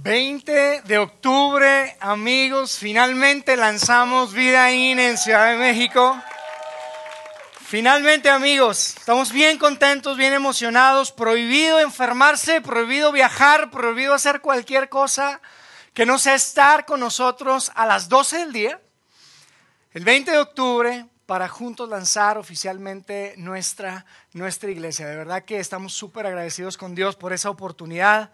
20 de octubre, amigos, finalmente lanzamos Vida In en Ciudad de México. Finalmente, amigos, estamos bien contentos, bien emocionados. Prohibido enfermarse, prohibido viajar, prohibido hacer cualquier cosa que no sea estar con nosotros a las 12 del día, el 20 de octubre, para juntos lanzar oficialmente nuestra, nuestra iglesia. De verdad que estamos súper agradecidos con Dios por esa oportunidad.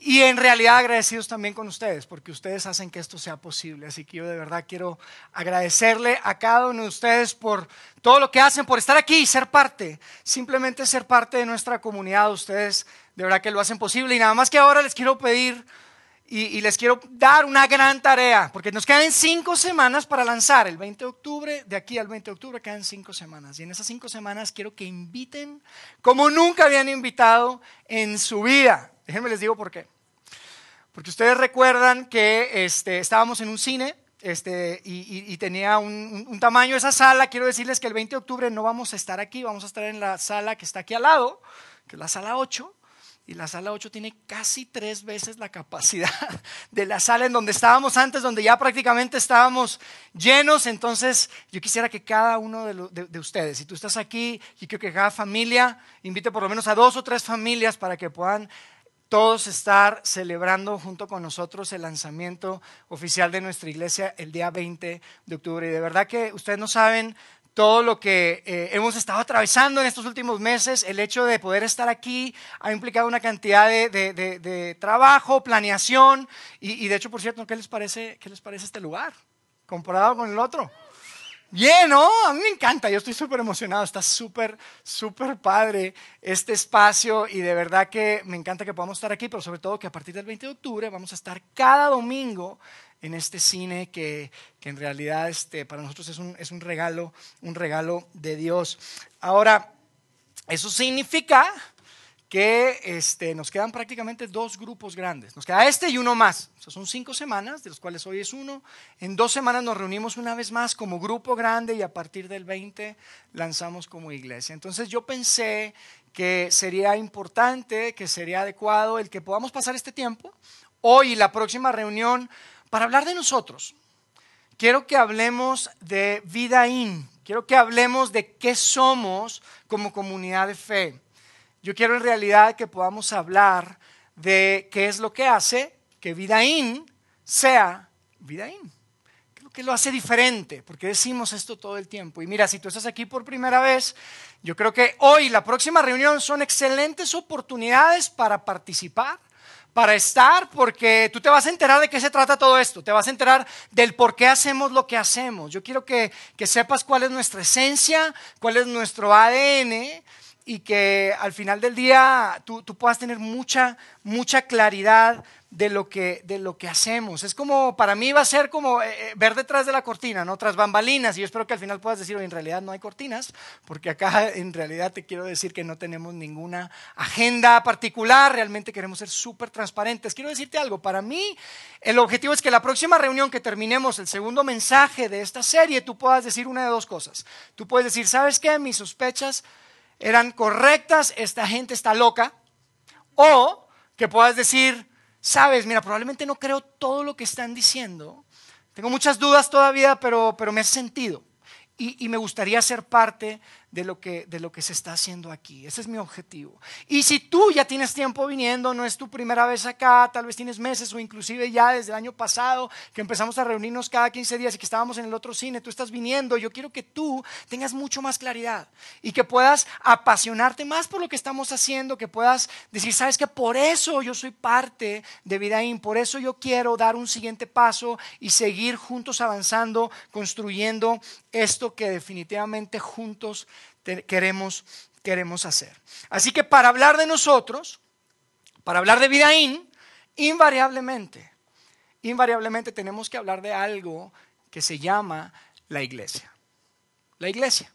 Y en realidad agradecidos también con ustedes, porque ustedes hacen que esto sea posible. Así que yo de verdad quiero agradecerle a cada uno de ustedes por todo lo que hacen, por estar aquí y ser parte, simplemente ser parte de nuestra comunidad. Ustedes de verdad que lo hacen posible. Y nada más que ahora les quiero pedir y, les quiero dar una gran tarea, porque nos quedan cinco semanas para lanzar. El 20 de octubre, de aquí al 20 de octubre quedan cinco semanas. Y en esas cinco semanas quiero que inviten como nunca habían invitado en su vida. Déjenme les digo por qué. Porque ustedes recuerdan que este, estábamos en un cine este, y, tenía un, un, tamaño esa sala. Quiero decirles que el 20 de octubre no vamos a estar aquí, vamos a estar en la sala que está aquí al lado, que es la sala 8. Y la sala 8 tiene casi tres veces la capacidad de la sala en donde estábamos antes, donde ya prácticamente estábamos llenos. Entonces, yo quisiera que cada uno de, de, ustedes, si tú estás aquí, y quiero que cada familia invite por lo menos a dos o tres familias para que puedan todos estar celebrando junto con nosotros el lanzamiento oficial de nuestra iglesia el día 20 de octubre. Y de verdad que ustedes no saben todo lo que eh, hemos estado atravesando en estos últimos meses, el hecho de poder estar aquí ha implicado una cantidad de, trabajo, planeación y, y, de hecho, por cierto, ¿qué les parece, qué les parece este lugar comparado con el otro? Bien, ¿no? A mí me encanta, yo estoy súper emocionado, está súper, súper padre este espacio y de verdad que me encanta que podamos estar aquí, pero sobre todo que a partir del 20 de octubre vamos a estar cada domingo en este cine que, que en realidad este, para nosotros es un, es un regalo, un regalo de Dios. Ahora, eso significa que este, nos quedan prácticamente dos grupos grandes. Nos queda este y uno más. Son cinco semanas, de los cuales hoy es uno. En dos semanas nos reunimos una vez más como grupo grande y a partir del 20 lanzamos como iglesia. Entonces yo pensé que sería importante, que sería adecuado el que podamos pasar este tiempo, hoy y la próxima reunión, para hablar de nosotros. Quiero que hablemos de vida in, quiero que hablemos de qué somos como comunidad de fe. Yo quiero en realidad que podamos hablar de qué es lo que hace que Vidaín sea Vidaín. Creo que lo hace diferente, porque decimos esto todo el tiempo. Y mira, si tú estás aquí por primera vez, yo creo que hoy, la próxima reunión, son excelentes oportunidades para participar para estar, porque tú te vas a enterar de qué se trata todo esto, te vas a enterar del por qué hacemos lo que hacemos. Yo quiero que, que sepas cuál es nuestra esencia, cuál es nuestro ADN, y que al final del día tú, puedas tener mucha, mucha claridad de lo, que, de lo que hacemos. Es como, para mí va a ser como eh, eh, ver detrás de la cortina, ¿no? Tras bambalinas. Y yo espero que al final puedas decir, en realidad no hay cortinas, porque acá en realidad te quiero decir que no tenemos ninguna agenda particular, realmente queremos ser súper transparentes. Quiero decirte algo, para mí el objetivo es que la próxima reunión que terminemos el segundo mensaje de esta serie, tú puedas decir una de dos cosas. Tú puedes decir, ¿sabes qué? Mis sospechas eran correctas, esta gente está loca. O que puedas decir, sabes, mira, probablemente no creo todo lo que están diciendo. Tengo muchas dudas todavía, pero, pero me hace sentido. Y, y me gustaría ser parte de lo, que, de lo que se está haciendo aquí. Ese es mi objetivo. Y si tú ya tienes tiempo viniendo, no es tu primera vez acá, tal vez tienes meses o inclusive ya desde el año pasado que empezamos a reunirnos cada 15 días y que estábamos en el otro cine, tú estás viniendo, yo quiero que tú tengas mucho más claridad y que puedas apasionarte más por lo que estamos haciendo, que puedas decir, sabes que por eso yo soy parte de Vidaín, por eso yo quiero dar un siguiente paso y seguir juntos avanzando, construyendo esto que definitivamente juntos queremos, queremos hacer. Así que para hablar de nosotros, para hablar de Vidaín, invariablemente, invariablemente tenemos que hablar de algo que se llama la iglesia. La iglesia.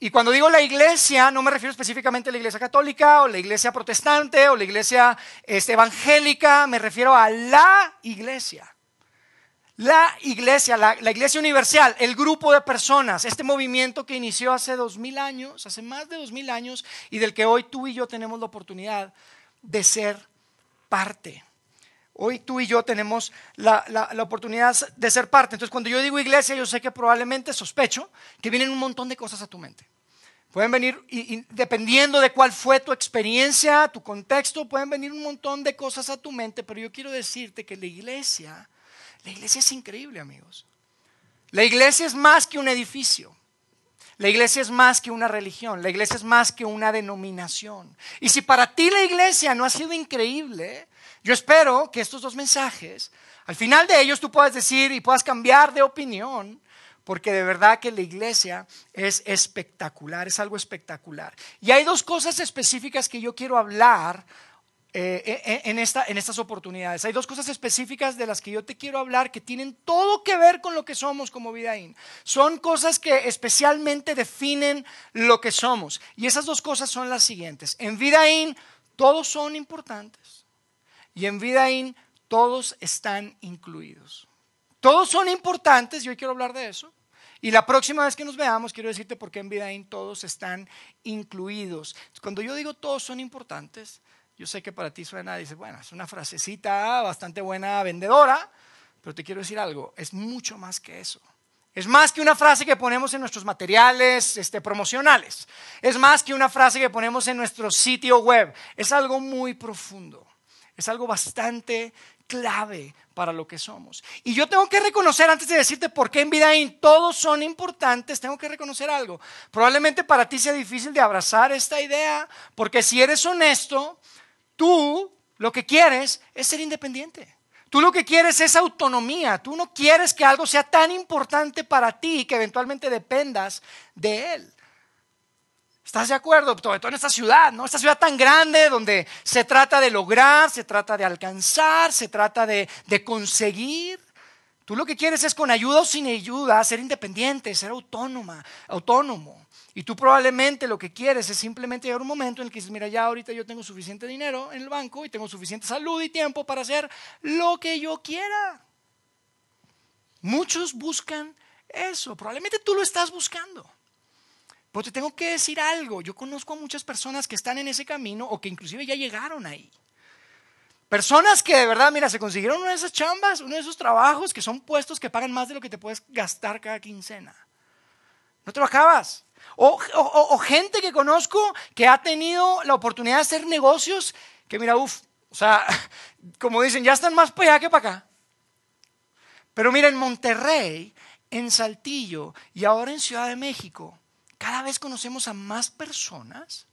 Y cuando digo la iglesia, no me refiero específicamente a la iglesia católica o la iglesia protestante o la iglesia este, evangélica, me refiero a la iglesia. La iglesia, la, iglesia universal, el grupo de personas, este movimiento que inició hace dos mil años, hace más de dos mil años, y del que hoy tú y yo tenemos la oportunidad de ser parte. hoy tú y yo tenemos la, oportunidad de ser parte. Entonces, cuando yo digo iglesia, yo sé que probablemente sospecho que vienen un montón de cosas a tu mente. Pueden venir, dependiendo de cuál fue tu experiencia, tu contexto, pueden venir un montón de cosas a tu mente, pero yo quiero decirte que la iglesia, la iglesia es increíble, amigos. La iglesia es más que un edificio. La iglesia es más que una religión, la iglesia es más que una denominación. Y si para ti la iglesia no ha sido increíble, yo espero que estos dos mensajes, al final de ellos tú puedas decir y puedas cambiar de opinión, porque de verdad que la iglesia es espectacular, es algo espectacular. Y hay dos cosas específicas que yo quiero hablar eh, eh, eh, en, esta, en estas oportunidades. Hay dos cosas específicas de las que yo te quiero hablar que tienen todo que ver con lo que somos como Vidaín. Son cosas que especialmente definen lo que somos. Y esas dos cosas son las siguientes. En Vidaín todos son importantes y en Vidaín todos están incluidos. Todos son importantes y hoy quiero hablar de eso. Y la próxima vez que nos veamos, quiero decirte por qué en Vidaín todos están incluidos. Cuando yo digo todos son importantes, yo sé que para ti suena, dice, bueno, es una frasecita bastante buena vendedora, pero te quiero decir algo, es mucho más que eso. Es más que una frase que ponemos en nuestros materiales este, promocionales. Es más que una frase que ponemos en nuestro sitio web. Es algo muy profundo. Es algo bastante clave para lo que somos. Y yo tengo que reconocer, antes de decirte por qué en Vidaín todos son importantes, tengo que reconocer algo. Probablemente para ti sea difícil de abrazar esta idea, porque si eres honesto, Tú lo que quieres es ser independiente. Tú lo que quieres es autonomía. Tú no quieres que algo sea tan importante para ti que eventualmente dependas de él. ¿Estás de acuerdo? Sobre todo en esta ciudad, ¿no? Esta ciudad tan grande donde se trata de lograr, se trata de alcanzar, se trata de, de conseguir. Tú lo que quieres es con ayuda o sin ayuda ser independiente, ser autónoma, autónomo. Y tú probablemente lo que quieres es simplemente llegar un momento en el que dices, mira, ya ahorita yo tengo suficiente dinero en el banco y tengo suficiente salud y tiempo para hacer lo que yo quiera. Muchos buscan eso, probablemente tú lo estás buscando. Pero te tengo que decir algo, yo conozco a muchas personas que están en ese camino o que inclusive ya llegaron ahí. Personas que de verdad, mira, se consiguieron una de esas chambas, uno de esos trabajos que son puestos que pagan más de lo que te puedes gastar cada quincena. No te lo acabas. O, gente que conozco que ha tenido la oportunidad de hacer negocios que mira, uff, o sea, como dicen, ya están más para allá que para acá. Pero mira, en Monterrey, en Saltillo y ahora en Ciudad de México, cada vez conocemos a más personas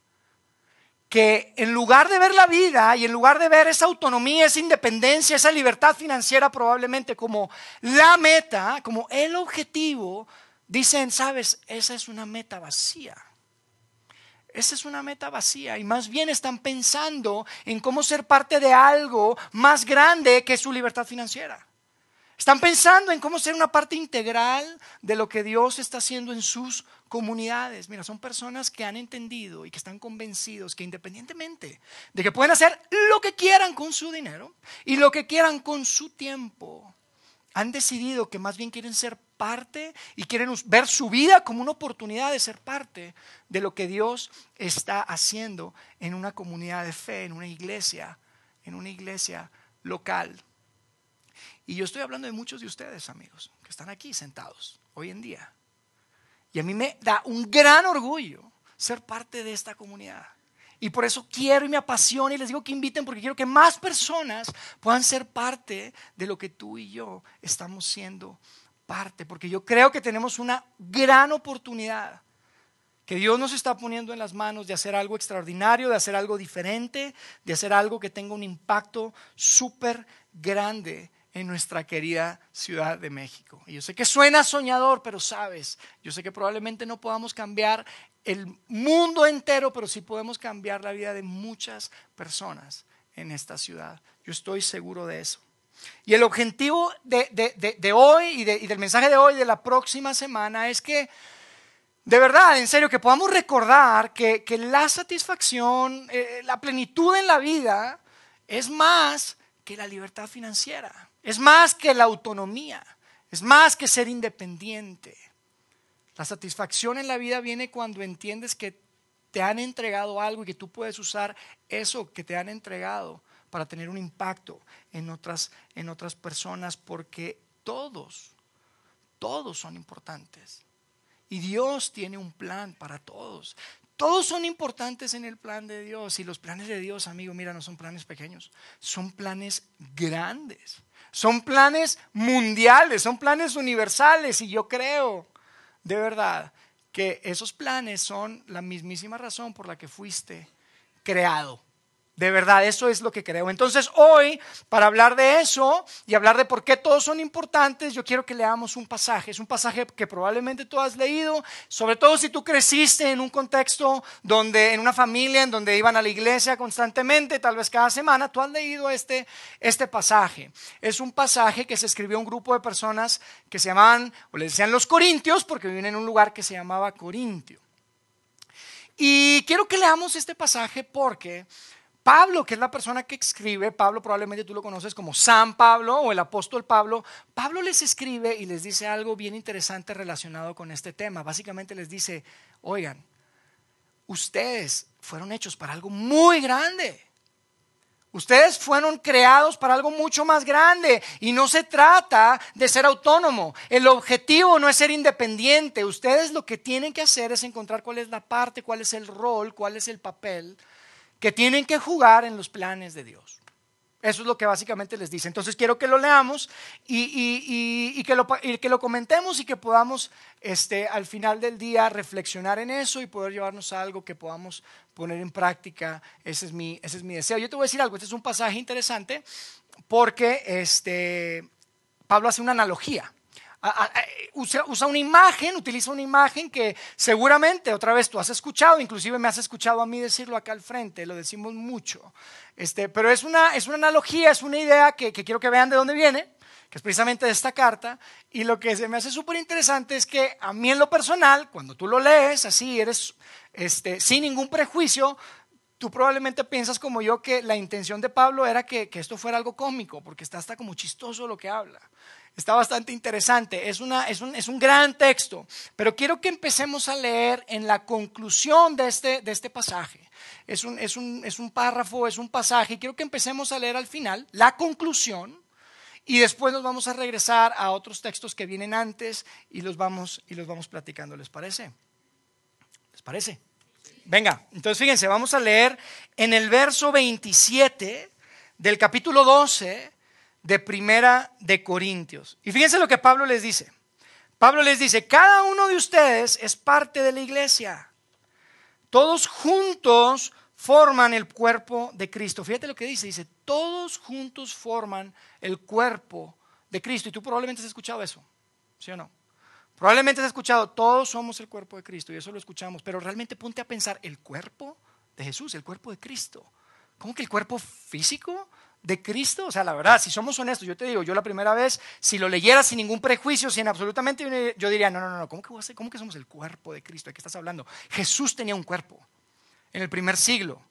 que en lugar de ver la vida y en lugar de ver esa autonomía, esa independencia, esa libertad financiera probablemente como la meta, como el objetivo, Dicen, sabes, esa es una meta vacía. Esa es una meta vacía y más bien están pensando en cómo ser parte de algo más grande que su libertad financiera. Están pensando en cómo ser una parte integral de lo que Dios está haciendo en sus comunidades. Mira, son personas que han entendido y que están convencidos que independientemente de que pueden hacer lo que quieran con su dinero y lo que quieran con su tiempo, han decidido que más bien quieren ser parte y quieren ver su vida como una oportunidad de ser parte de lo que Dios está haciendo en una comunidad de fe, en una iglesia, en una iglesia local. Y yo estoy hablando de muchos de ustedes, amigos, que están aquí sentados hoy en día. Y a mí me da un gran orgullo ser parte de esta comunidad. Y por eso quiero y me apasiona y les digo que inviten porque quiero que más personas puedan ser parte de lo que tú y yo estamos siendo parte, porque yo creo que tenemos una gran oportunidad que Dios nos está poniendo en las manos de hacer algo extraordinario, de hacer algo diferente, de hacer algo que tenga un impacto súper grande en nuestra querida Ciudad de México. Y yo sé que suena soñador, pero sabes, yo sé que probablemente no podamos cambiar el mundo entero, pero sí podemos cambiar la vida de muchas personas en esta ciudad. Yo estoy seguro de eso. Y el objetivo de, hoy y, del mensaje de hoy, de la próxima semana, es que, de verdad, en serio, que podamos recordar que, la satisfacción, eh, la plenitud en la vida es más que la libertad financiera, es más que la autonomía, es más que ser independiente. La satisfacción en la vida viene cuando entiendes que te han entregado algo y que tú puedes usar eso que te han entregado para tener un impacto en otras, en otras personas, porque todos, todos son importantes. Y Dios tiene un plan para todos. Todos son importantes en el plan de Dios. Y los planes de Dios, amigo, mira, no son planes pequeños, son planes grandes. Son planes mundiales, son planes universales. Y yo creo, de verdad, que esos planes son la mismísima razón por la que fuiste creado. De verdad, eso es lo que creo. Entonces hoy, para hablar de eso y hablar de por qué todos son importantes, yo quiero que leamos un pasaje. Es un pasaje que probablemente tú has leído, sobre todo si tú creciste en un contexto donde, en una familia en donde iban a la iglesia constantemente, tal vez cada semana, tú has leído este, este pasaje. Es un pasaje que se escribió a un grupo de personas que se llamaban, o les decían los corintios, porque viven en un lugar que se llamaba Corintio. Y quiero que leamos este pasaje porque Pablo, que es la persona que escribe, Pablo probablemente tú lo conoces como San Pablo o el apóstol Pablo, Pablo les escribe y les dice algo bien interesante relacionado con este tema. Básicamente les dice, oigan, ustedes fueron hechos para algo muy grande. Ustedes fueron creados para algo mucho más grande y no se trata de ser autónomo. El objetivo no es ser independiente. Ustedes lo que tienen que hacer es encontrar cuál es la parte, cuál es el rol, cuál es el papel que tienen que jugar en los planes de Dios. Eso es lo que básicamente les dice. Entonces quiero que lo leamos y, que, lo, que, lo, comentemos y que podamos este, al final del día reflexionar en eso y poder llevarnos a algo que podamos poner en práctica. Ese es mi, ese es mi deseo. Yo te voy a decir algo, este es un pasaje interesante porque este, Pablo hace una analogía usa, una imagen, utiliza una imagen que seguramente otra vez tú has escuchado, inclusive me has escuchado a mí decirlo acá al frente, lo decimos mucho. Este, pero es una, es una analogía, es una idea que, quiero que vean de dónde viene, que es precisamente de esta carta. Y lo que se me hace súper interesante es que a mí en lo personal, cuando tú lo lees así, eres este, sin ningún prejuicio, tú probablemente piensas como yo que la intención de Pablo era que, que, esto fuera algo cómico, porque está hasta como chistoso lo que habla. Está bastante interesante, es, una, es, un, es un gran texto, pero quiero que empecemos a leer en la conclusión de este, de este pasaje. Es un, es, un, es un párrafo, es un pasaje, quiero que empecemos a leer al final la conclusión y después nos vamos a regresar a otros textos que vienen antes y los vamos, y los vamos platicando, ¿les parece? ¿Les parece? Venga, entonces fíjense, vamos a leer en el verso 27 del capítulo 12 de Primera de Corintios. Y fíjense lo que Pablo les dice. Pablo les dice, cada uno de ustedes es parte de la iglesia. Todos juntos forman el cuerpo de Cristo. Fíjate lo que dice, dice, todos juntos forman el cuerpo de Cristo. Y tú probablemente has escuchado eso, ¿sí o no? Probablemente has escuchado, todos somos el cuerpo de Cristo y eso lo escuchamos, pero realmente ponte a pensar, el cuerpo de Jesús, el cuerpo de Cristo. ¿Cómo que el cuerpo físico? De Cristo? O sea, la verdad, si somos honestos, yo te digo, yo la primera vez, si lo leyera sin ningún prejuicio, sin absolutamente, yo diría, no, no, no, ¿cómo que, ¿cómo que somos el cuerpo de Cristo? ¿De qué estás hablando? Jesús tenía un cuerpo en el primer siglo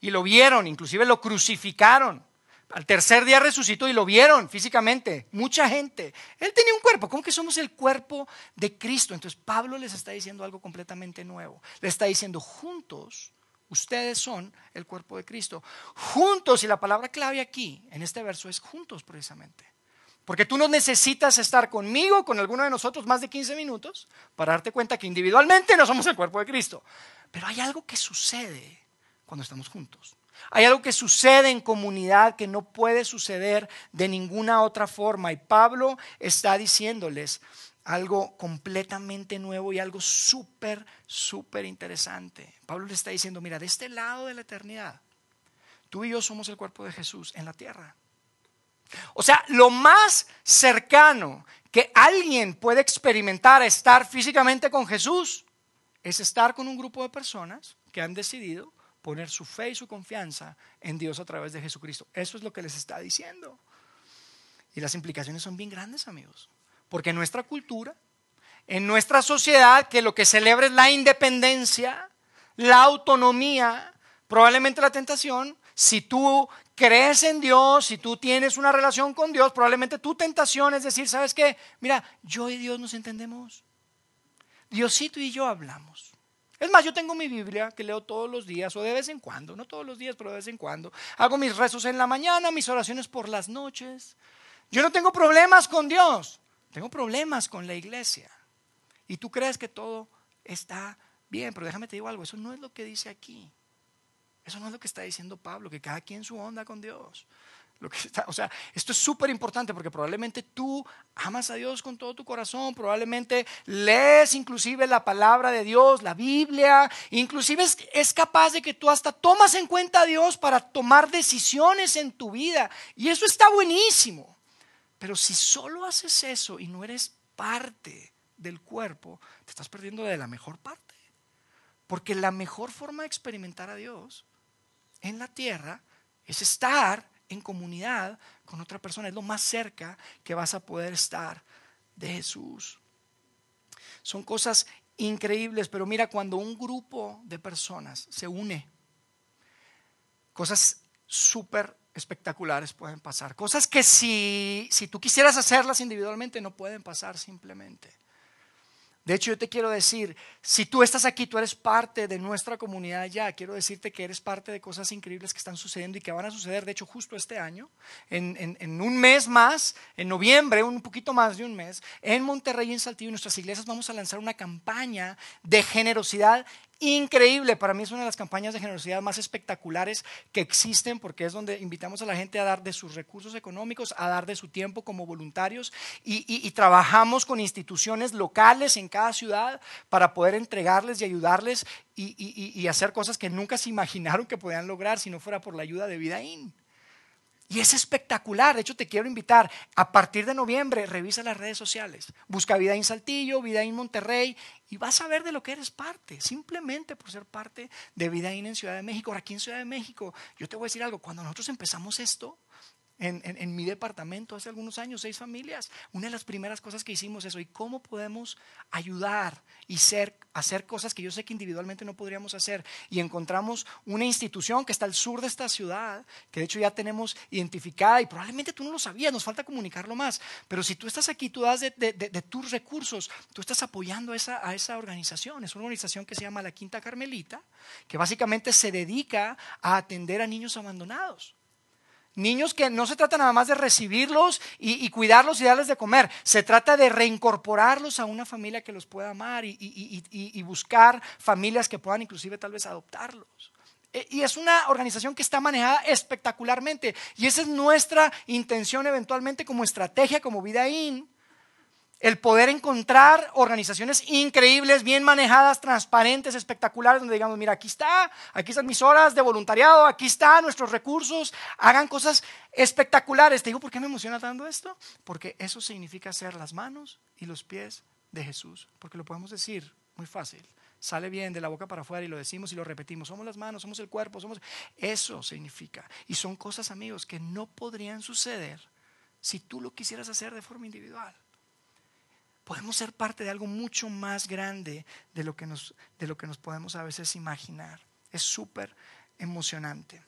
y lo vieron, inclusive lo crucificaron. Al tercer día resucitó y lo vieron físicamente, mucha gente. Él tenía un cuerpo, ¿cómo que somos el cuerpo de Cristo? Entonces Pablo les está diciendo algo completamente nuevo. Le está diciendo, juntos Ustedes son el cuerpo de Cristo. Juntos, y la palabra clave aquí, en este verso, es juntos precisamente. Porque tú no necesitas estar conmigo, con alguno de nosotros, más de 15 minutos para darte cuenta que individualmente no somos el cuerpo de Cristo. Pero hay algo que sucede cuando estamos juntos. Hay algo que sucede en comunidad que no puede suceder de ninguna otra forma. Y Pablo está diciéndoles, algo completamente nuevo y algo súper, súper interesante. Pablo le está diciendo, mira, de este lado de la eternidad, tú y yo somos el cuerpo de Jesús en la tierra. O sea, lo más cercano que alguien puede experimentar a estar físicamente con Jesús es estar con un grupo de personas que han decidido poner su fe y su confianza en Dios a través de Jesucristo. Eso es lo que les está diciendo. Y las implicaciones son bien grandes, amigos. Porque en nuestra cultura, en nuestra sociedad, que lo que celebra es la independencia, la autonomía, probablemente la tentación, si tú crees en Dios, si tú tienes una relación con Dios, probablemente tu tentación es decir, ¿sabes qué? Mira, yo y Dios nos entendemos. Diosito y yo hablamos. Es más, yo tengo mi Biblia que leo todos los días o de vez en cuando, no todos los días, pero de vez en cuando. Hago mis rezos en la mañana, mis oraciones por las noches. Yo no tengo problemas con Dios, tengo problemas con la iglesia. Y tú crees que todo está bien, pero déjame te digo algo, eso no es lo que dice aquí. Eso no es lo que está diciendo Pablo, que cada quien su onda con Dios. Lo que está, o sea, esto es súper importante porque probablemente tú amas a Dios con todo tu corazón, probablemente lees inclusive la palabra de Dios, la Biblia, inclusive es, es, capaz de que tú hasta tomas en cuenta a Dios para tomar decisiones en tu vida. Y eso está buenísimo. Pero si solo haces eso y no eres parte del cuerpo, te estás perdiendo de la mejor parte. Porque la mejor forma de experimentar a Dios en la tierra es estar en comunidad con otra persona. Es lo más cerca que vas a poder estar de Jesús. Son cosas increíbles, pero mira, cuando un grupo de personas se une, cosas súper espectaculares pueden pasar. Cosas que si, si tú quisieras hacerlas individualmente no pueden pasar simplemente. De hecho, yo te quiero decir, si tú estás aquí, tú eres parte de nuestra comunidad ya, quiero decirte que eres parte de cosas increíbles que están sucediendo y que van a suceder, de hecho, justo este año, en, en un mes más, en noviembre, un poquito más de un mes, en Monterrey en Saltillo, en nuestras iglesias vamos a lanzar una campaña de generosidad increíble. Para mí es una de las campañas de generosidad más espectaculares que existen porque es donde invitamos a la gente a dar de sus recursos económicos, a dar de su tiempo como voluntarios y, trabajamos con instituciones locales en cada ciudad para poder entregarles y ayudarles y, y hacer cosas que nunca se imaginaron que podían lograr si no fuera por la ayuda de Vidaín. Y es espectacular. De hecho, te quiero invitar. A partir de noviembre, revisa las redes sociales. Busca Vida en Saltillo, Vida en Monterrey y vas a ver de lo que eres parte. Simplemente por ser parte de Vida en Ciudad de México. Ahora, aquí en Ciudad de México, yo te voy a decir algo. Cuando nosotros empezamos esto, en, mi departamento hace algunos años, seis familias. Una de las primeras cosas que hicimos es, ¿y cómo podemos ayudar y ser, hacer cosas que yo sé que individualmente no podríamos hacer? Y encontramos una institución que está al sur de esta ciudad, que de hecho ya tenemos identificada y probablemente tú no lo sabías, nos falta comunicarlo más. Pero si tú estás aquí, tú das de, tus recursos, tú estás apoyando a esa, a esa organización. Es una organización que se llama la Quinta Carmelita, que básicamente se dedica a atender a niños abandonados. Niños que no se trata nada más de recibirlos y, cuidarlos y darles de comer, se trata de reincorporarlos a una familia que los pueda amar y, buscar familias que puedan inclusive tal vez adoptarlos. E, y es una organización que está manejada espectacularmente y esa es nuestra intención eventualmente como estrategia, como Vidaín, el poder encontrar organizaciones increíbles, bien manejadas, transparentes, espectaculares, donde digamos, mira, aquí está, aquí están mis horas de voluntariado, aquí están nuestros recursos, hagan cosas espectaculares. Te digo, ¿por qué me emociona tanto esto? Porque eso significa ser las manos y los pies de Jesús, porque lo podemos decir muy fácil. Sale bien de la boca para afuera y lo decimos y lo repetimos. Somos las manos, somos el cuerpo, somos... Eso significa. Y son cosas, amigos, que no podrían suceder si tú lo quisieras hacer de forma individual podemos ser parte de algo mucho más grande de lo que nos, de lo que nos podemos a veces imaginar. Es súper emocionante.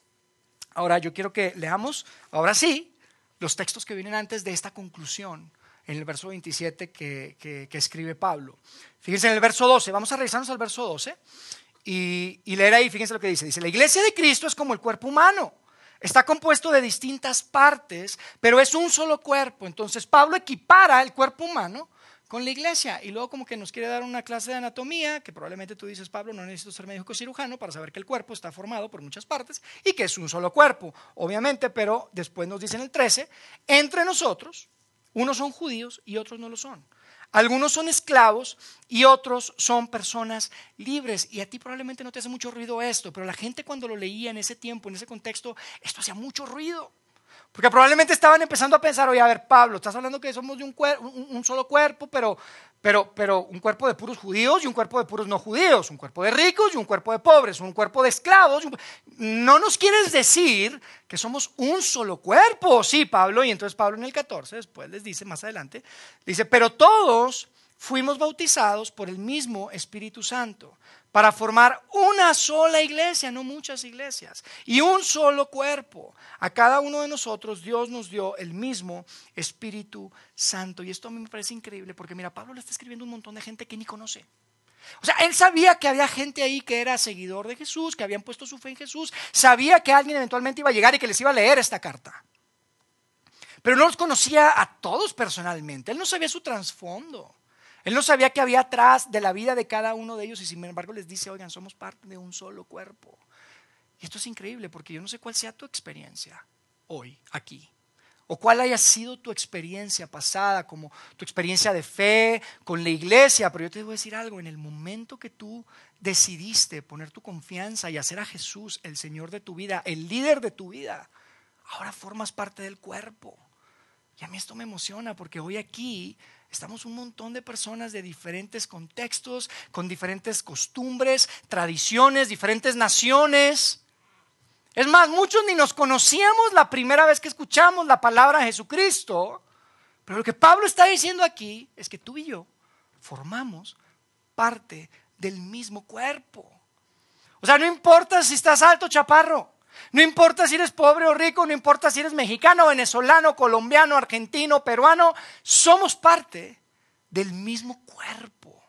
Ahora yo quiero que leamos, ahora sí, los textos que vienen antes de esta conclusión, en el verso 27 que, que, escribe Pablo. Fíjense en el verso 12, vamos a revisarnos al verso 12 y, y leer ahí, fíjense lo que dice. Dice, la iglesia de Cristo es como el cuerpo humano. Está compuesto de distintas partes, pero es un solo cuerpo. Entonces Pablo equipara el cuerpo humano con la iglesia. Y luego como que nos quiere dar una clase de anatomía, que probablemente tú dices, Pablo, no necesito ser médico cirujano para saber que el cuerpo está formado por muchas partes y que es un solo cuerpo, obviamente, pero después nos dice en el 13, entre nosotros, unos son judíos y otros no lo son. Algunos son esclavos y otros son personas libres. Y a ti probablemente no te hace mucho ruido esto, pero la gente cuando lo leía en ese tiempo, en ese contexto, esto hacía mucho ruido. Porque probablemente estaban empezando a pensar, oye, a ver, Pablo, estás hablando que somos de un, un, solo cuerpo, pero, pero, pero un cuerpo de puros judíos y un cuerpo de puros no judíos, un cuerpo de ricos y un cuerpo de pobres, un cuerpo de esclavos. No nos quieres decir que somos un solo cuerpo, sí, Pablo, y entonces Pablo en el 14, después les dice más adelante, dice, pero todos fuimos bautizados por el mismo Espíritu Santo para formar una sola iglesia, no muchas iglesias, y un solo cuerpo. A cada uno de nosotros Dios nos dio el mismo Espíritu Santo. Y esto a mí me parece increíble porque mira, Pablo le está escribiendo un montón de gente que ni conoce. O sea, él sabía que había gente ahí que era seguidor de Jesús, que habían puesto su fe en Jesús, sabía que alguien eventualmente iba a llegar y que les iba a leer esta carta. Pero no los conocía a todos personalmente, él no sabía su trasfondo. Él no sabía que había atrás de la vida de cada uno de ellos y sin embargo les dice, oigan, somos parte de un solo cuerpo. Y esto es increíble porque yo no sé cuál sea tu experiencia hoy, aquí. O cuál haya sido tu experiencia pasada, como tu experiencia de fe con la iglesia. Pero yo te voy a decir algo, en el momento que tú decidiste poner tu confianza y hacer a Jesús el Señor de tu vida, el líder de tu vida, ahora formas parte del cuerpo. Y a mí esto me emociona porque hoy aquí estamos un montón de personas de diferentes contextos, con diferentes costumbres, tradiciones, diferentes naciones. Es más, muchos ni nos conocíamos la primera vez que escuchamos la palabra Jesucristo. Pero lo que Pablo está diciendo aquí es que tú y yo formamos parte del mismo cuerpo. O sea, no importa si estás alto chaparro. No importa si eres pobre o rico, no importa si eres mexicano, venezolano, colombiano, argentino, peruano, somos parte del mismo cuerpo.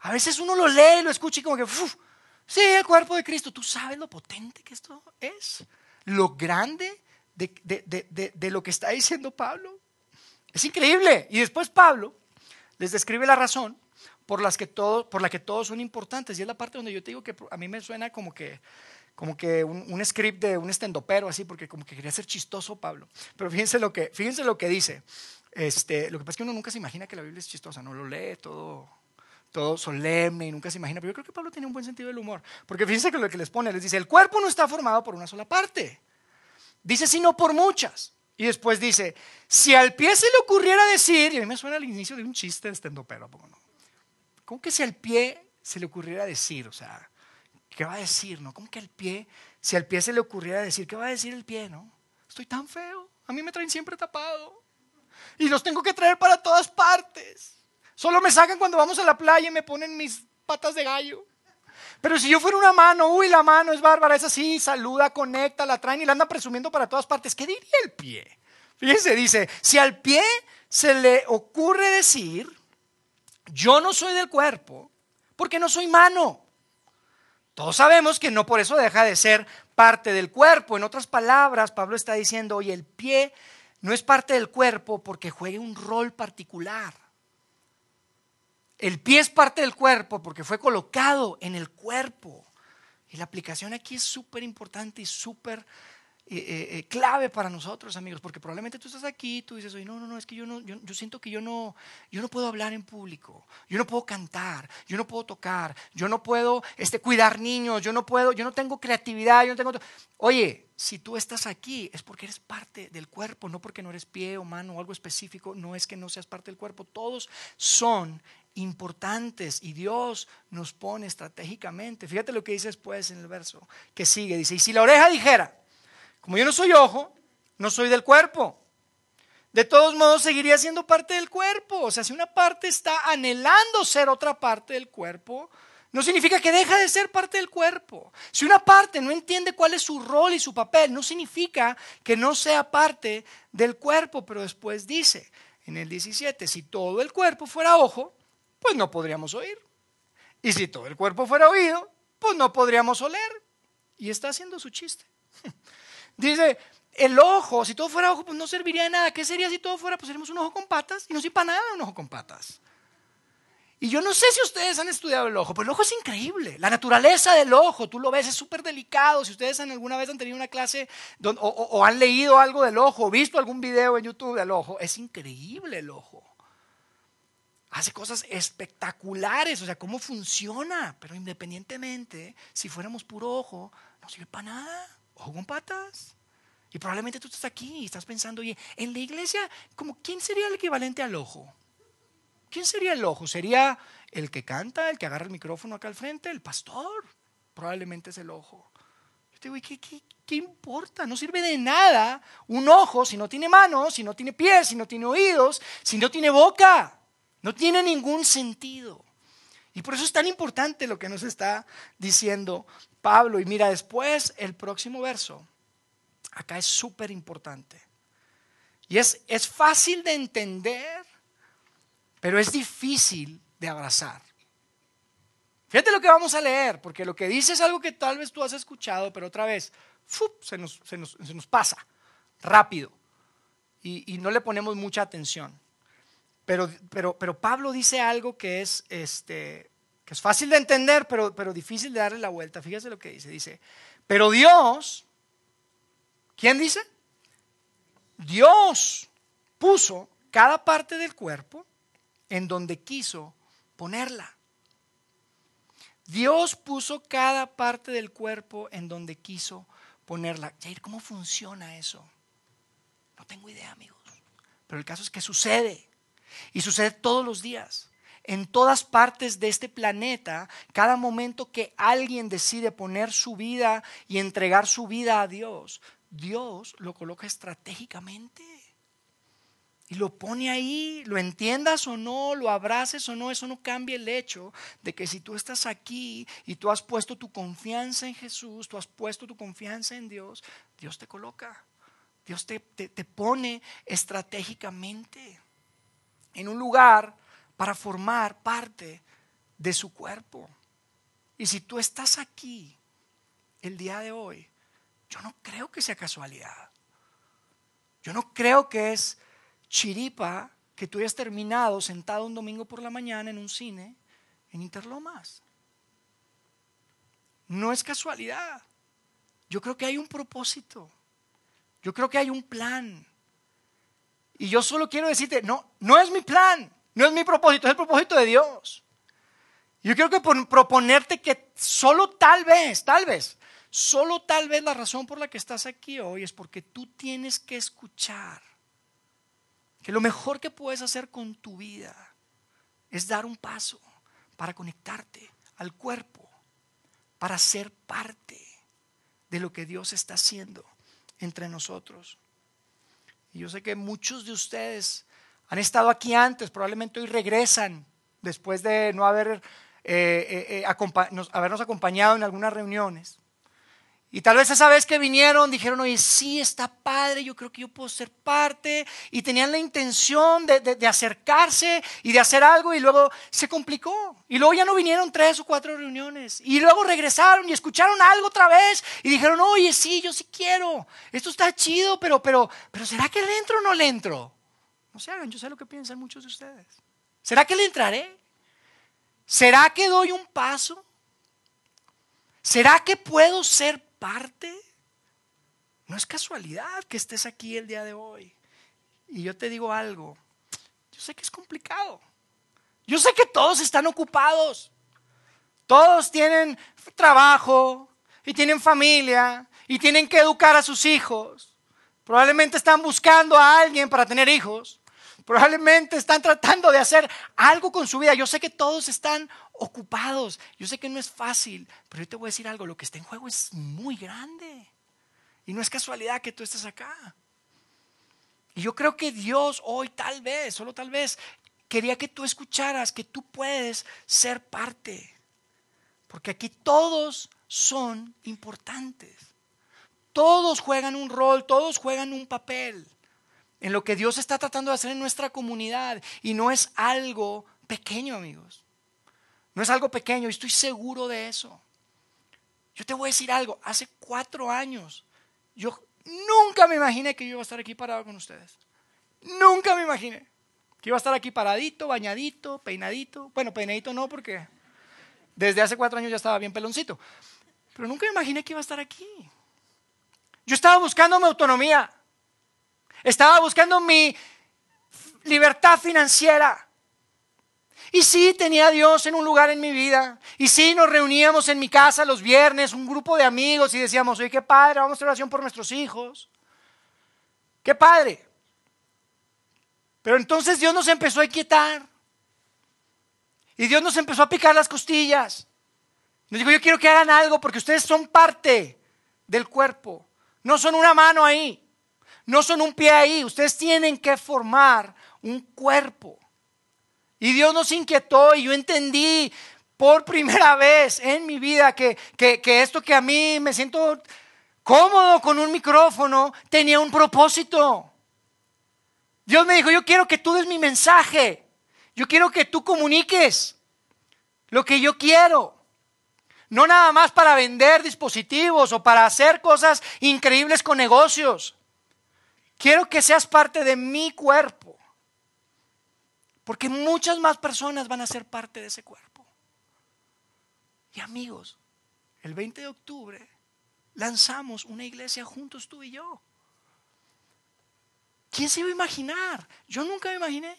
A veces uno lo lee y lo escucha y como que, sí, el cuerpo de Cristo. ¿Tú sabes lo potente que esto es? Lo grande de, lo que está diciendo Pablo. Es increíble. Y después Pablo les describe la razón por, las que por la que todos son importantes. Y es la parte donde yo te digo que a mí me suena como que como que un, script de un estendopero así, porque como que quería ser chistoso Pablo. Pero fíjense lo que, fíjense lo que dice. Este, lo que pasa es que uno nunca se imagina que la Biblia es chistosa, no lo lee todo, todo solemne y nunca se imagina. Pero yo creo que Pablo tiene un buen sentido del humor. Porque fíjense que lo que les pone, les dice, el cuerpo no está formado por una sola parte. Dice, sino por muchas. Y después dice, si al pie se le ocurriera decir, y a mí me suena al inicio de un chiste de estendopero, no? ¿Cómo que si al pie se le ocurriera decir? O sea, ¿qué va a decir? ¿No? ¿Cómo que el pie? Si al pie se le ocurriera decir, ¿qué va a decir el pie? ¿No? Estoy tan feo. A mí me traen siempre tapado. Y los tengo que traer para todas partes. Solo me sacan cuando vamos a la playa y me ponen mis patas de gallo. Pero si yo fuera una mano, uy, la mano es bárbara, es así, saluda, conecta, la traen y la anda presumiendo para todas partes. ¿Qué diría el pie? Fíjense, dice, si al pie se le ocurre decir, yo no soy del cuerpo, porque no soy mano. Todos sabemos que no por eso deja de ser parte del cuerpo. En otras palabras, Pablo está diciendo, oye, el pie no es parte del cuerpo porque juega un rol particular. El pie es parte del cuerpo porque fue colocado en el cuerpo. Y la aplicación aquí es súper importante y súper eh, eh, eh, clave para nosotros, amigos, porque probablemente tú estás aquí tú dices, oye, no, no, no, es que yo, no, yo, siento que yo no, yo no puedo hablar en público, yo no puedo cantar, yo no puedo tocar, yo no puedo este, cuidar niños, yo no puedo, yo no tengo creatividad, yo no tengo... Oye, si tú estás aquí es porque eres parte del cuerpo, no porque no eres pie o mano o algo específico, no es que no seas parte del cuerpo, todos son importantes y Dios nos pone estratégicamente. Fíjate lo que dice después en el verso que sigue, dice, y si la oreja dijera, como yo no soy ojo, no soy del cuerpo. De todos modos, seguiría siendo parte del cuerpo. O sea, si una parte está anhelando ser otra parte del cuerpo, no significa que deja de ser parte del cuerpo. Si una parte no entiende cuál es su rol y su papel, no significa que no sea parte del cuerpo. Pero después dice en el 17, si todo el cuerpo fuera ojo, pues no podríamos oír. Y si todo el cuerpo fuera oído, pues no podríamos oler. Y está haciendo su chiste. Dice, el ojo, si todo fuera ojo, pues no serviría de nada. ¿Qué sería si todo fuera? Pues seríamos un ojo con patas y no sirve para nada un ojo con patas. Y yo no sé si ustedes han estudiado el ojo, pero el ojo es increíble. La naturaleza del ojo, tú lo ves, es súper delicado. Si ustedes alguna vez han tenido una clase o, han leído algo del ojo, o visto algún video en YouTube del ojo, es increíble el ojo. Hace cosas espectaculares, o sea, cómo funciona. Pero independientemente, si fuéramos puro ojo, no sirve para nada ojo con patas. Y probablemente tú estás aquí y estás pensando, oye, en la iglesia, como, ¿quién sería el equivalente al ojo? ¿Quién sería el ojo? ¿Sería el que canta, el que agarra el micrófono acá al frente? El pastor. Probablemente es el ojo. Yo te digo, ¿qué, qué, qué importa? No sirve de nada un ojo si no tiene manos, si no tiene pies, si no tiene oídos, si no tiene boca. No tiene ningún sentido. Y por eso es tan importante lo que nos está diciendo Pablo. Y mira, después el próximo verso, acá es súper importante. Y es, es fácil de entender, pero es difícil de abrazar. Fíjate lo que vamos a leer, porque lo que dice es algo que tal vez tú has escuchado, pero otra vez Se, nos, se, nos, pasa rápido y, no le ponemos mucha atención. Pero, pero, pero Pablo dice algo que es, este, que es fácil de entender, pero, pero difícil de darle la vuelta. Fíjese lo que dice. Dice, pero Dios, ¿quién dice? Dios puso cada parte del cuerpo en donde quiso ponerla. Dios puso cada parte del cuerpo en donde quiso ponerla. Jair, ¿cómo funciona eso? No tengo idea, amigos. Pero el caso es que sucede. Y sucede todos los días. En todas partes de este planeta, cada momento que alguien decide poner su vida y entregar su vida a Dios, Dios lo coloca estratégicamente y lo pone ahí, lo entiendas o no, lo abraces o no, eso no cambia el hecho de que si tú estás aquí y tú has puesto tu confianza en Jesús, tú has puesto tu confianza en Dios, Dios te coloca, Dios te, te pone estratégicamente en un lugar para formar parte de su cuerpo. Y si tú estás aquí el día de hoy, yo no creo que sea casualidad. Yo no creo que es chiripa que tú hayas terminado sentado un domingo por la mañana en un cine en Interlomas. No es casualidad. Yo creo que hay un propósito. Yo creo que hay un plan. Y yo solo quiero decirte, no, no es mi plan, no es mi propósito, es el propósito de Dios. Yo quiero que proponerte que solo tal vez, tal vez, solo tal vez la razón por la que estás aquí hoy es porque tú tienes que escuchar que lo mejor que puedes hacer con tu vida es dar un paso para conectarte al cuerpo, para ser parte de lo que Dios está haciendo entre nosotros. Y yo sé que muchos de ustedes han estado aquí antes, probablemente hoy regresan después de no haber, eh, eh, eh, habernos acompañado en algunas reuniones. Y tal vez esa vez que vinieron dijeron, oye, sí, está padre, yo creo que yo puedo ser parte. Y tenían la intención de, acercarse y de hacer algo y luego se complicó. Y luego ya no vinieron tres o cuatro reuniones. Y luego regresaron y escucharon algo otra vez y dijeron, oye, sí, yo sí quiero. Esto está chido, pero, pero, pero ¿será que le entro o no le entro? No se hagan, yo sé lo que piensan muchos de ustedes. ¿Será que le entraré? ¿Será que doy un paso? ¿Será que puedo ser parte. No es casualidad que estés aquí el día de hoy. Y yo te digo algo, yo sé que es complicado. Yo sé que todos están ocupados. Todos tienen trabajo y tienen familia y tienen que educar a sus hijos. Probablemente están buscando a alguien para tener hijos. Probablemente están tratando de hacer algo con su vida. Yo sé que todos están ocupados. Yo sé que no es fácil, pero yo te voy a decir algo, lo que está en juego es muy grande. Y no es casualidad que tú estés acá. Y yo creo que Dios hoy tal vez, solo tal vez, quería que tú escucharas que tú puedes ser parte. Porque aquí todos son importantes. Todos juegan un rol, todos juegan un papel en lo que Dios está tratando de hacer en nuestra comunidad. Y no es algo pequeño, amigos. No es algo pequeño y estoy seguro de eso. Yo te voy a decir algo, hace cuatro años yo nunca me imaginé que yo iba a estar aquí parado con ustedes. Nunca me imaginé que iba a estar aquí paradito, bañadito, peinadito. Bueno, peinadito no porque desde hace cuatro años ya estaba bien peloncito. Pero nunca me imaginé que iba a estar aquí. Yo estaba buscando mi autonomía. Estaba buscando mi libertad financiera. Y sí, tenía a Dios en un lugar en mi vida. Y sí, nos reuníamos en mi casa los viernes, un grupo de amigos, y decíamos, oye, qué padre, vamos a hacer oración por nuestros hijos. Qué padre. Pero entonces Dios nos empezó a inquietar. Y Dios nos empezó a picar las costillas. Nos dijo, yo quiero que hagan algo porque ustedes son parte del cuerpo. No son una mano ahí. No son un pie ahí. Ustedes tienen que formar un cuerpo. Y Dios nos inquietó y yo entendí por primera vez en mi vida que, esto que a mí me siento cómodo con un micrófono tenía un propósito. Dios me dijo, yo quiero que tú des mi mensaje. Yo quiero que tú comuniques lo que yo quiero. No nada más para vender dispositivos o para hacer cosas increíbles con negocios. Quiero que seas parte de mi cuerpo. Porque muchas más personas van a ser parte de ese cuerpo. Y amigos, el 20 de octubre lanzamos una iglesia juntos tú y yo. ¿Quién se iba a imaginar? Yo nunca me imaginé.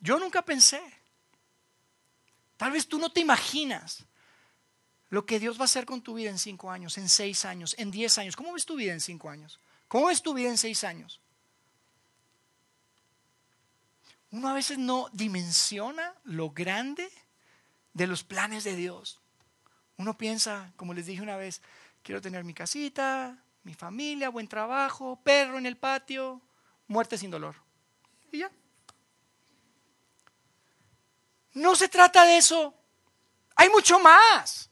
Yo nunca pensé. Tal vez tú no te imaginas lo que Dios va a hacer con tu vida en cinco años, en seis años, en diez años. ¿Cómo ves tu vida en cinco años? ¿Cómo ves tu vida en seis años? Uno a veces no dimensiona lo grande de los planes de Dios. Uno piensa, como les dije una vez, quiero tener mi casita, mi familia, buen trabajo, perro en el patio, muerte sin dolor. Y ya. No se trata de eso. Hay mucho más.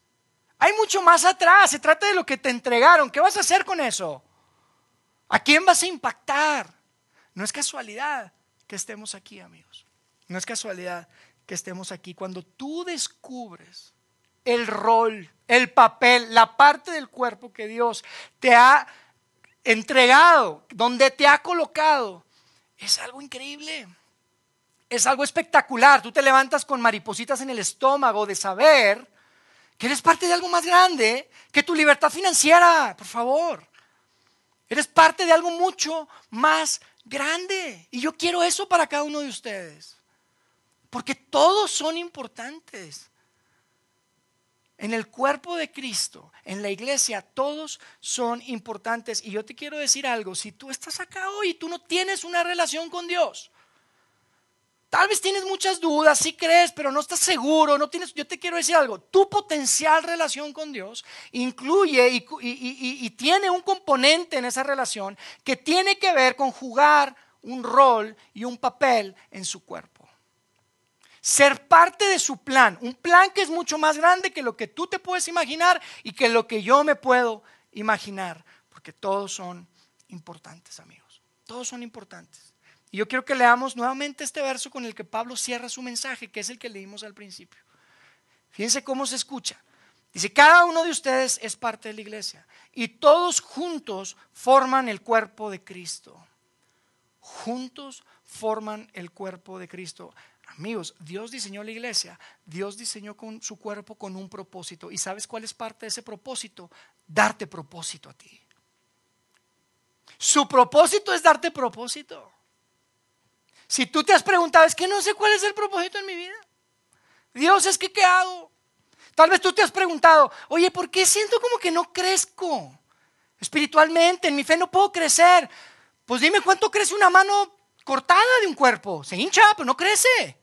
Hay mucho más atrás. Se trata de lo que te entregaron. ¿Qué vas a hacer con eso? ¿A quién vas a impactar? No es casualidad que estemos aquí, amigos. No es casualidad que estemos aquí. Cuando tú descubres el rol, el papel, la parte del cuerpo que Dios te ha entregado, donde te ha colocado, es algo increíble. Es algo espectacular. Tú te levantas con maripositas en el estómago de saber que eres parte de algo más grande que tu libertad financiera, por favor. Eres parte de algo mucho más grande. Y yo quiero eso para cada uno de ustedes. Porque todos son importantes. En el cuerpo de Cristo, en la iglesia, todos son importantes. Y yo te quiero decir algo, si tú estás acá hoy y tú no tienes una relación con Dios, tal vez tienes muchas dudas, sí crees, pero no estás seguro, no tienes, yo te quiero decir algo, tu potencial relación con Dios incluye y, y tiene un componente en esa relación que tiene que ver con jugar un rol y un papel en su cuerpo ser parte de su plan, un plan que es mucho más grande que lo que tú te puedes imaginar y que lo que yo me puedo imaginar, porque todos son importantes, amigos, todos son importantes. Y yo quiero que leamos nuevamente este verso con el que Pablo cierra su mensaje, que es el que leímos al principio. Fíjense cómo se escucha. Dice, cada uno de ustedes es parte de la iglesia y todos juntos forman el cuerpo de Cristo. Juntos forman el cuerpo de Cristo. Amigos, Dios diseñó la iglesia, Dios diseñó con su cuerpo con un propósito. ¿Y sabes cuál es parte de ese propósito? Darte propósito a ti. Su propósito es darte propósito. Si tú te has preguntado, es que no sé cuál es el propósito en mi vida. Dios, es que ¿qué hago? Tal vez tú te has preguntado, oye, ¿por qué siento como que no crezco? Espiritualmente, en mi fe no puedo crecer. Pues dime cuánto crece una mano cortada de un cuerpo. Se hincha, pero no crece.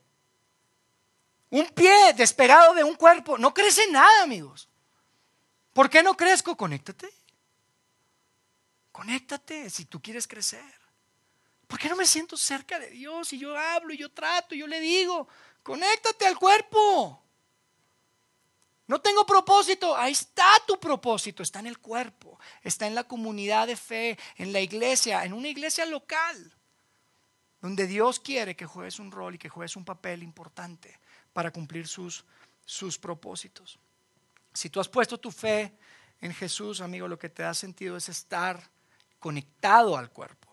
Un pie despegado de un cuerpo. No crece nada, amigos. ¿Por qué no crezco? Conéctate. Conéctate si tú quieres crecer. ¿Por qué no me siento cerca de Dios y yo hablo y yo trato y yo le digo? Conéctate al cuerpo. No tengo propósito. Ahí está tu propósito. Está en el cuerpo. Está en la comunidad de fe, en la iglesia, en una iglesia local. Donde Dios quiere que juegues un rol y que juegues un papel importante para cumplir sus, sus propósitos. Si tú has puesto tu fe en Jesús, amigo, lo que te da sentido es estar conectado al cuerpo.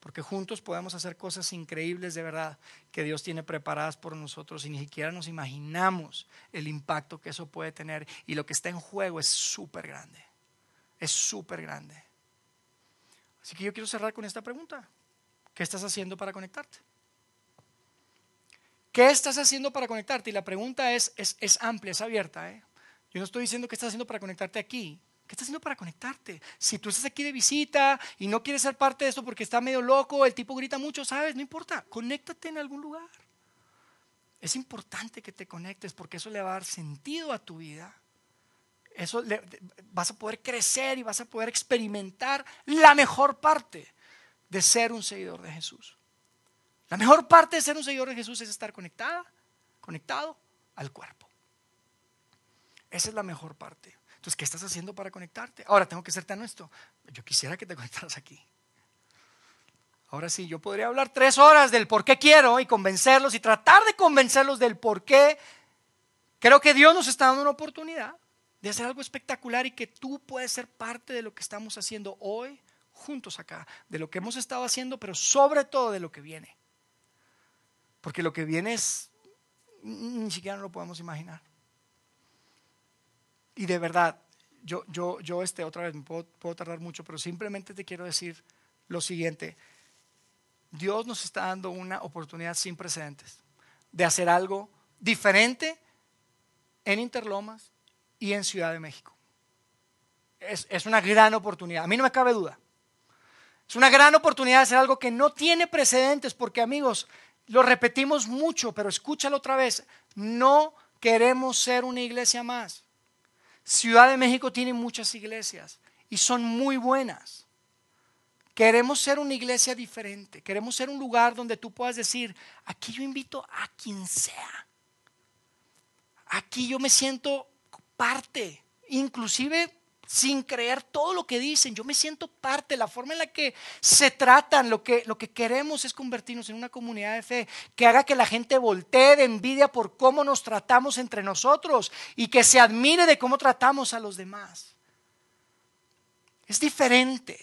Porque juntos podemos hacer cosas increíbles de verdad que Dios tiene preparadas por nosotros y ni siquiera nos imaginamos el impacto que eso puede tener. Y lo que está en juego es súper grande. Es súper grande. Así que yo quiero cerrar con esta pregunta. ¿Qué estás haciendo para conectarte? ¿Qué estás haciendo para conectarte? Y la pregunta es, es, amplia, es abierta. ¿eh? Yo no estoy diciendo qué estás haciendo para conectarte aquí. ¿Qué estás haciendo para conectarte? Si tú estás aquí de visita y no quieres ser parte de esto porque está medio loco, el tipo grita mucho, ¿sabes? No importa, conéctate en algún lugar. Es importante que te conectes porque eso le va a dar sentido a tu vida. Eso vas a poder crecer y vas a poder experimentar la mejor parte de ser un seguidor de Jesús. La mejor parte de ser un seguidor de Jesús es estar conectada, conectado al cuerpo. Esa es la mejor parte. Entonces, ¿qué estás haciendo para conectarte? Ahora, tengo que ser tan honesto. Yo quisiera que te conectaras aquí. Ahora sí, yo podría hablar tres horas del por qué quiero y convencerlos y tratar de convencerlos del por qué Creo que Dios nos está dando una oportunidad de hacer algo espectacular y que tú puedes ser parte de lo que estamos haciendo hoy juntos acá, de lo que hemos estado haciendo, pero sobre todo de lo que viene. Porque lo que viene es, ni siquiera no lo podemos imaginar. Y de verdad, yo, yo, yo este, otra vez, me puedo, puedo tardar mucho, pero simplemente te quiero decir lo siguiente. Dios nos está dando una oportunidad sin precedentes de hacer algo diferente en Interlomas y en Ciudad de México. Es, es, una gran oportunidad. A mí no me cabe duda. Es una gran oportunidad de hacer algo que no tiene precedentes, porque amigos, lo repetimos mucho, pero escúchalo otra vez. No queremos ser una iglesia más. Ciudad de México tiene muchas iglesias y son muy buenas. Queremos ser una iglesia diferente. Queremos ser un lugar donde tú puedas decir, aquí yo invito a quien sea. Aquí yo me siento parte, inclusive sin creer todo lo que dicen. Yo me siento parte, la forma en la que se tratan, lo que, lo que queremos es convertirnos en una comunidad de fe que haga que la gente voltee de envidia por cómo nos tratamos entre nosotros y que se admire de cómo tratamos a los demás. Es diferente.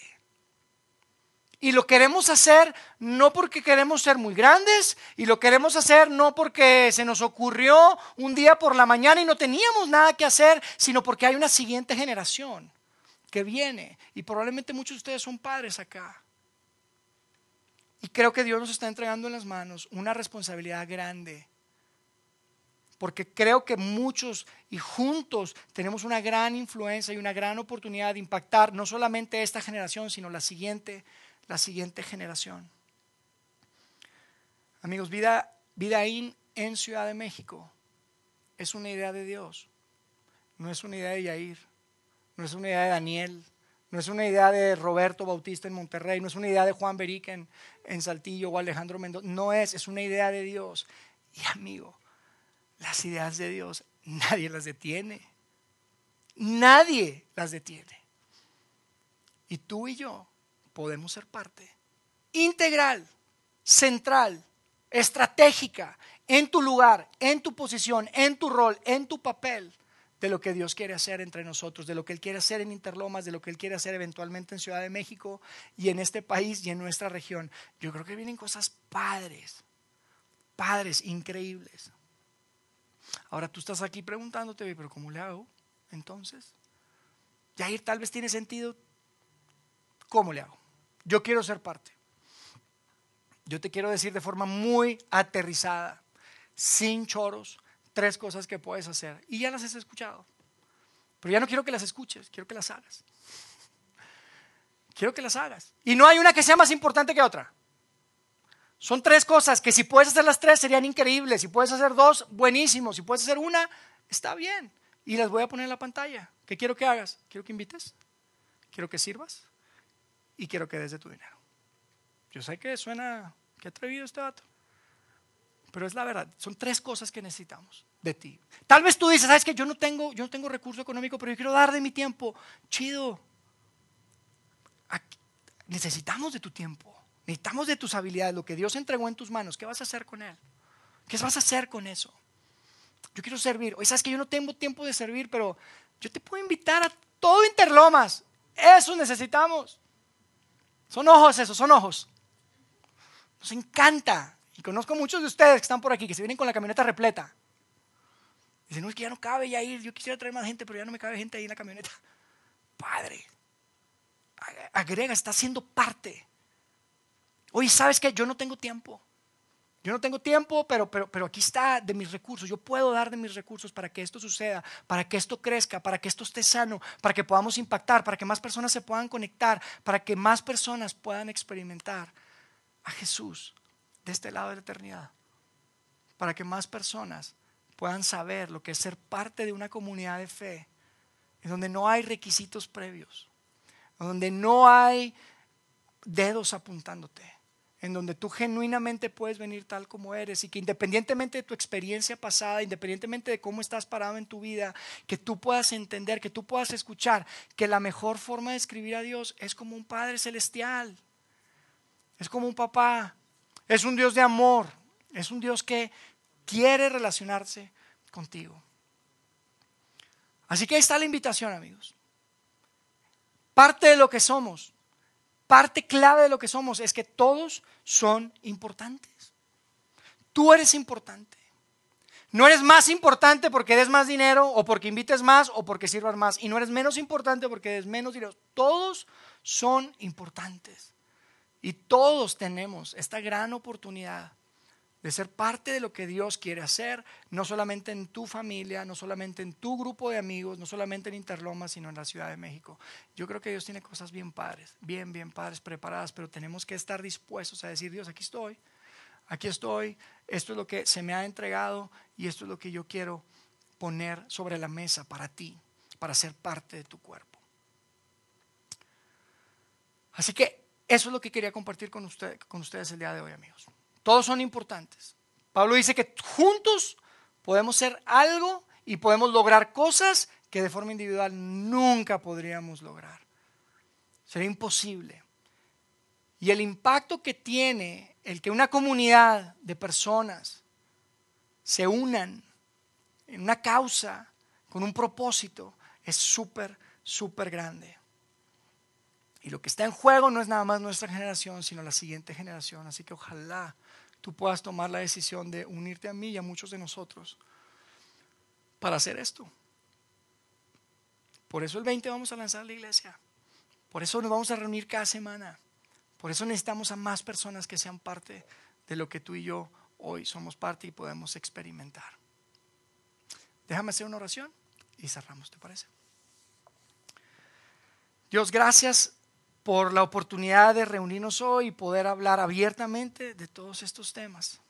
Y lo queremos hacer no porque queremos ser muy grandes y lo queremos hacer no porque se nos ocurrió un día por la mañana y no teníamos nada que hacer, sino porque hay una siguiente generación que viene y probablemente muchos de ustedes son padres acá. Y creo que Dios nos está entregando en las manos una responsabilidad grande. Porque creo que muchos y juntos tenemos una gran influencia y una gran oportunidad de impactar no solamente esta generación, sino la siguiente la siguiente generación. Amigos, vida, vida in en Ciudad de México es una idea de Dios, no es una idea de Yair, no es una idea de Daniel, no es una idea de Roberto Bautista en Monterrey, no es una idea de Juan Beric en, en Saltillo o Alejandro Mendoza, no es, es una idea de Dios. Y amigo, las ideas de Dios nadie las detiene, nadie las detiene. Y tú y yo podemos ser parte integral, central, estratégica, en tu lugar, en tu posición, en tu rol, en tu papel de lo que Dios quiere hacer entre nosotros, de lo que Él quiere hacer en Interlomas, de lo que Él quiere hacer eventualmente en Ciudad de México y en este país y en nuestra región. Yo creo que vienen cosas padres, padres, increíbles. Ahora tú estás aquí preguntándote, pero ¿cómo le hago? Entonces, ir tal vez tiene sentido. ¿Cómo le hago? Yo quiero ser parte. Yo te quiero decir de forma muy aterrizada, sin choros, tres cosas que puedes hacer. Y ya las has escuchado. Pero ya no quiero que las escuches, quiero que las hagas. Quiero que las hagas. Y no hay una que sea más importante que otra. Son tres cosas que si puedes hacer las tres serían increíbles. Si puedes hacer dos, buenísimo. Si puedes hacer una, está bien. Y las voy a poner en la pantalla. ¿Qué quiero que hagas? Quiero que invites. Quiero que sirvas y quiero que des de tu dinero. Yo sé que suena, qué atrevido este dato, pero es la verdad. Son tres cosas que necesitamos de ti. Tal vez tú dices, sabes que yo no tengo, yo no tengo recurso económico, pero yo quiero dar de mi tiempo. Chido. necesitamos de tu tiempo. Necesitamos de tus habilidades, lo que Dios entregó en tus manos. ¿Qué vas a hacer con él? ¿Qué vas a hacer con eso? Yo quiero servir. Oye, sabes que yo no tengo tiempo de servir, pero yo te puedo invitar a todo Interlomas. Eso necesitamos. Son ojos esos, son ojos. Nos encanta. Y conozco muchos de ustedes que están por aquí, que se vienen con la camioneta repleta. Dicen, es que ya no cabe ya ir. Yo quisiera traer más gente, pero ya no me cabe gente ahí en la camioneta. Padre, agrega, está siendo parte. Oye, ¿sabes qué? Yo no tengo tiempo. Yo no tengo tiempo, pero, pero, pero aquí está de mis recursos. Yo puedo dar de mis recursos para que esto suceda, para que esto crezca, para que esto esté sano, para que podamos impactar, para que más personas se puedan conectar, para que más personas puedan experimentar a Jesús de este lado de la eternidad. Para que más personas puedan saber lo que es ser parte de una comunidad de fe, en donde no hay requisitos previos, donde no hay dedos apuntándote en donde tú genuinamente puedes venir tal como eres y que independientemente de tu experiencia pasada, independientemente de cómo estás parado en tu vida, que tú puedas entender, que tú puedas escuchar que la mejor forma de escribir a Dios es como un Padre celestial, es como un papá, es un Dios de amor, es un Dios que quiere relacionarse contigo. Así que ahí está la invitación, amigos. Parte de lo que somos, parte clave de lo que somos es que todos son importantes. Tú eres importante. No eres más importante porque des más dinero o porque invites más o porque sirvas más. Y no eres menos importante porque des menos dinero. Todos son importantes. Y todos tenemos esta gran oportunidad de ser parte de lo que Dios quiere hacer, no solamente en tu familia, no solamente en tu grupo de amigos, no solamente en Interloma, sino en la Ciudad de México. Yo creo que Dios tiene cosas bien padres, bien, bien padres, preparadas, pero tenemos que estar dispuestos a decir, Dios, aquí estoy, aquí estoy, esto es lo que se me ha entregado y esto es lo que yo quiero poner sobre la mesa para ti, para ser parte de tu cuerpo. Así que eso es lo que quería compartir con, usted, con ustedes el día de hoy, amigos. Todos son importantes. Pablo dice que juntos podemos ser algo y podemos lograr cosas que de forma individual nunca podríamos lograr. Sería imposible. Y el impacto que tiene el que una comunidad de personas se unan en una causa, con un propósito, es súper, súper grande. Y lo que está en juego no es nada más nuestra generación, sino la siguiente generación. Así que ojalá tú puedas tomar la decisión de unirte a mí y a muchos de nosotros para hacer esto. Por eso el 20 vamos a lanzar la iglesia. Por eso nos vamos a reunir cada semana. Por eso necesitamos a más personas que sean parte de lo que tú y yo hoy somos parte y podemos experimentar. Déjame hacer una oración y cerramos, ¿te parece? Dios, gracias por la oportunidad de reunirnos hoy y poder hablar abiertamente de todos estos temas.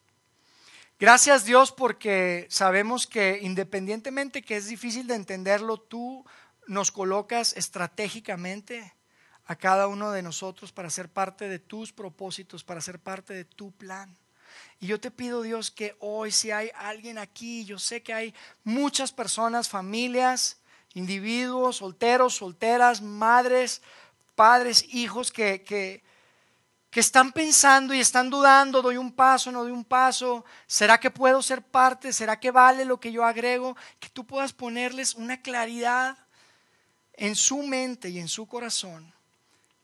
Gracias Dios porque sabemos que independientemente que es difícil de entenderlo, tú nos colocas estratégicamente a cada uno de nosotros para ser parte de tus propósitos, para ser parte de tu plan. Y yo te pido Dios que hoy si hay alguien aquí, yo sé que hay muchas personas, familias, individuos, solteros, solteras, madres, padres, hijos que, que, están pensando y están dudando, doy un paso, no doy un paso, ¿será que puedo ser parte? ¿Será que vale lo que yo agrego? Que tú puedas ponerles una claridad en su mente y en su corazón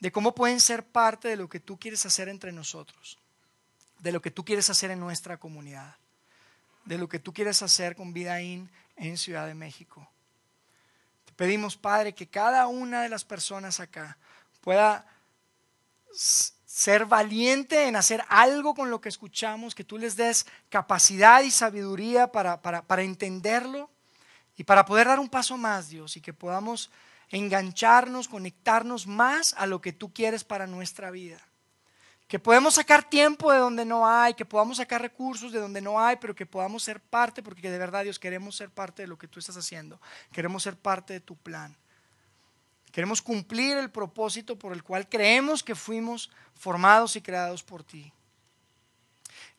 de cómo pueden ser parte de lo que tú quieres hacer entre nosotros, de lo que tú quieres hacer en nuestra comunidad, de lo que tú quieres hacer con Vidaín en Ciudad de México. Te pedimos, Padre, que cada una de las personas acá pueda ser valiente en hacer algo con lo que escuchamos, que tú les des capacidad y sabiduría para, para, entenderlo y para poder dar un paso más, Dios, y que podamos engancharnos, conectarnos más a lo que tú quieres para nuestra vida. Que podemos sacar tiempo de donde no hay, que podamos sacar recursos de donde no hay, pero que podamos ser parte, porque de verdad Dios queremos ser parte de lo que tú estás haciendo, queremos ser parte de tu plan. Queremos cumplir el propósito por el cual creemos que fuimos formados y creados por ti.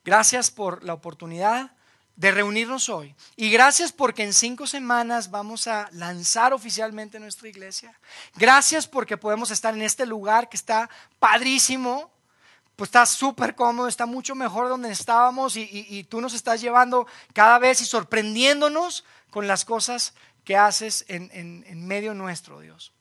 Gracias por la oportunidad de reunirnos hoy. Y gracias porque en cinco semanas vamos a lanzar oficialmente nuestra iglesia. Gracias porque podemos estar en este lugar que está padrísimo. Pues está súper cómodo, está mucho mejor donde estábamos y, tú nos estás llevando cada vez y sorprendiéndonos con las cosas que haces en medio nuestro, Dios.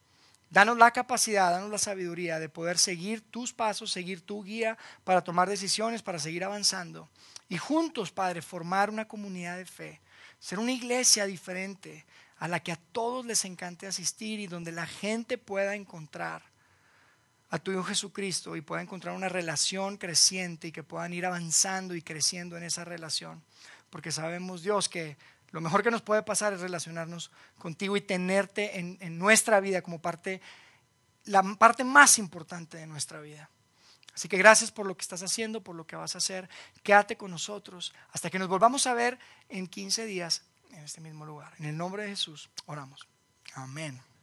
Danos la capacidad, danos la sabiduría de poder seguir tus pasos, seguir tu guía para tomar decisiones, para seguir avanzando. Y juntos, Padre, formar una comunidad de fe, ser una iglesia diferente a la que a todos les encante asistir y donde la gente pueda encontrar a tu Hijo Jesucristo y pueda encontrar una relación creciente y que puedan ir avanzando y creciendo en esa relación. Porque sabemos, Dios, que lo mejor que nos puede pasar es relacionarnos contigo y tenerte en, nuestra vida como parte, la parte más importante de nuestra vida. Así que gracias por lo que estás haciendo, por lo que vas a hacer. Quédate con nosotros hasta que nos volvamos a ver en 15 días en este mismo lugar. En el nombre de Jesús, oramos. Amén.